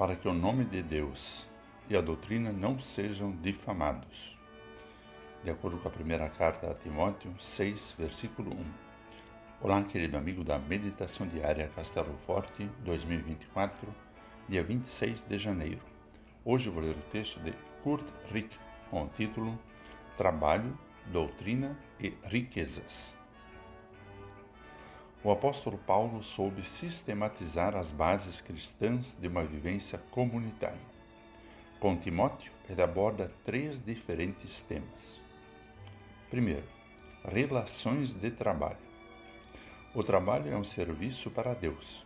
para que o nome de Deus e a doutrina não sejam difamados. De acordo com a primeira carta a Timóteo 6, versículo 1. Olá, querido amigo da Meditação Diária Castelo Forte 2024, dia 26 de janeiro. Hoje vou ler o texto de Kurt Rick com o título Trabalho, Doutrina e Riquezas. O apóstolo Paulo soube sistematizar as bases cristãs de uma vivência comunitária. Com Timóteo, ele aborda três diferentes temas. Primeiro, relações de trabalho. O trabalho é um serviço para Deus.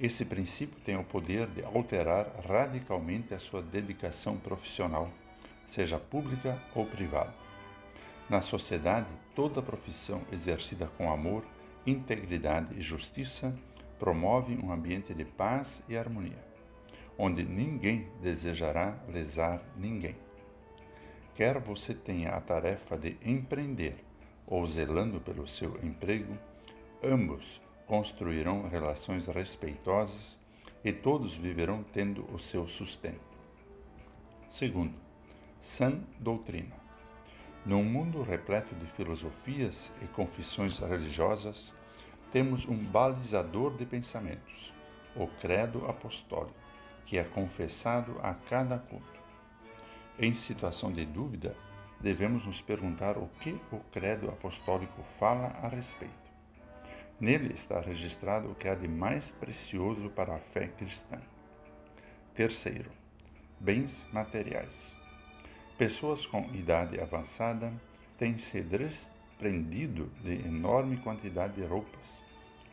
Esse princípio tem o poder de alterar radicalmente a sua dedicação profissional, seja pública ou privada. Na sociedade, toda profissão exercida com amor integridade e justiça promove um ambiente de paz e harmonia, onde ninguém desejará lesar ninguém. Quer você tenha a tarefa de empreender ou zelando pelo seu emprego, ambos construirão relações respeitosas e todos viverão tendo o seu sustento. Segundo, sã doutrina. Num mundo repleto de filosofias e confissões religiosas, temos um balizador de pensamentos, o Credo Apostólico, que é confessado a cada culto. Em situação de dúvida, devemos nos perguntar o que o Credo Apostólico fala a respeito. Nele está registrado o que há de mais precioso para a fé cristã. Terceiro, bens materiais. Pessoas com idade avançada têm se desprendido de enorme quantidade de roupas,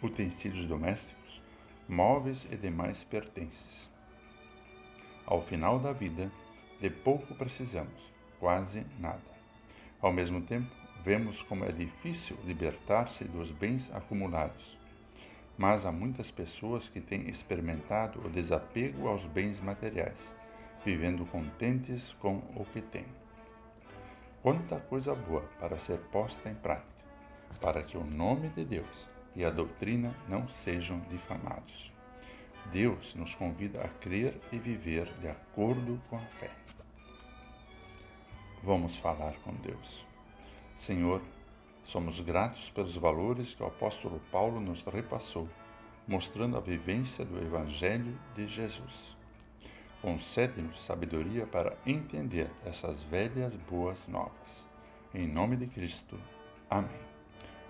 utensílios domésticos, móveis e demais pertences. Ao final da vida, de pouco precisamos, quase nada. Ao mesmo tempo, vemos como é difícil libertar-se dos bens acumulados. Mas há muitas pessoas que têm experimentado o desapego aos bens materiais vivendo contentes com o que têm. Quanta coisa boa para ser posta em prática, para que o nome de Deus e a doutrina não sejam difamados. Deus nos convida a crer e viver de acordo com a fé. Vamos falar com Deus. Senhor, somos gratos pelos valores que o apóstolo Paulo nos repassou, mostrando a vivência do Evangelho de Jesus. Concede-nos sabedoria para entender essas velhas boas novas. Em nome de Cristo. Amém.